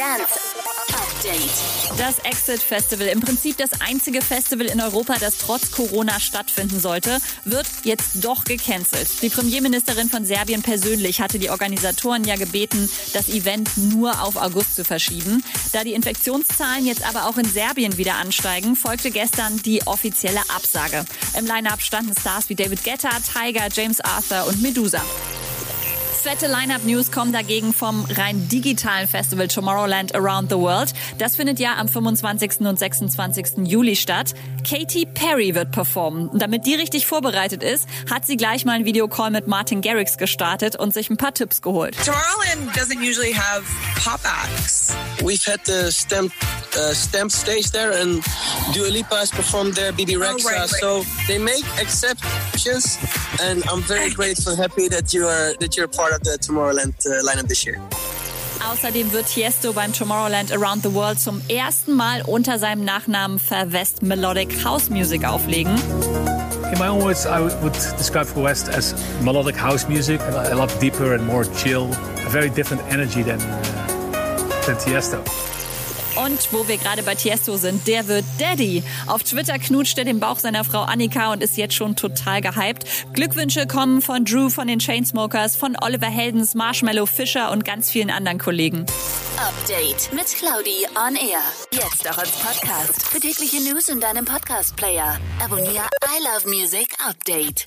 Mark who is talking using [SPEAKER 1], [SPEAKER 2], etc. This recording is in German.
[SPEAKER 1] Dance Update.
[SPEAKER 2] Das Exit Festival, im Prinzip das einzige Festival in Europa, das trotz Corona stattfinden sollte, wird jetzt doch gecancelt. Die Premierministerin von Serbien persönlich hatte die Organisatoren ja gebeten, das Event nur auf August zu verschieben. Da die Infektionszahlen jetzt aber auch in Serbien wieder ansteigen, folgte gestern die offizielle Absage. Im Line-Up standen Stars wie David Guetta, Tiger, James Arthur und Medusa. Fette Line-Up-News kommen dagegen vom rein digitalen Festival Tomorrowland Around the World. Das findet ja am 25. und 26. Juli statt. Katy Perry wird performen. Damit die richtig vorbereitet ist, hat sie gleich mal einen Videocall mit Martin Garrix gestartet und sich ein paar Tipps geholt.
[SPEAKER 3] Tomorrowland doesn't usually have pop acts.
[SPEAKER 4] We've had the stamp uh, stamp stage there, and Dua Lipa has performed there, BB Rexa.
[SPEAKER 3] Oh, right, right.
[SPEAKER 4] So they make exceptions, and I'm very grateful, and happy that you are that you're part of the Tomorrowland uh, lineup this year.
[SPEAKER 2] Außerdem wird Tiesto beim Tomorrowland Around the World zum ersten Mal unter seinem Nachnamen Verwest Melodic House Music auflegen.
[SPEAKER 5] In my own words, I would describe For West as melodic house music, a lot deeper and more chill, a very different energy than, uh, than Tiesto.
[SPEAKER 2] Und wo wir gerade bei Tiesto sind, der wird Daddy. Auf Twitter knutscht er den Bauch seiner Frau Annika und ist jetzt schon total gehypt. Glückwünsche kommen von Drew von den Chainsmokers, von Oliver Heldens, Marshmallow Fischer und ganz vielen anderen Kollegen.
[SPEAKER 1] Update mit Claudi on Air. Jetzt auch als Podcast. Für tägliche News in deinem Podcast-Player. Abonniere I Love Music Update.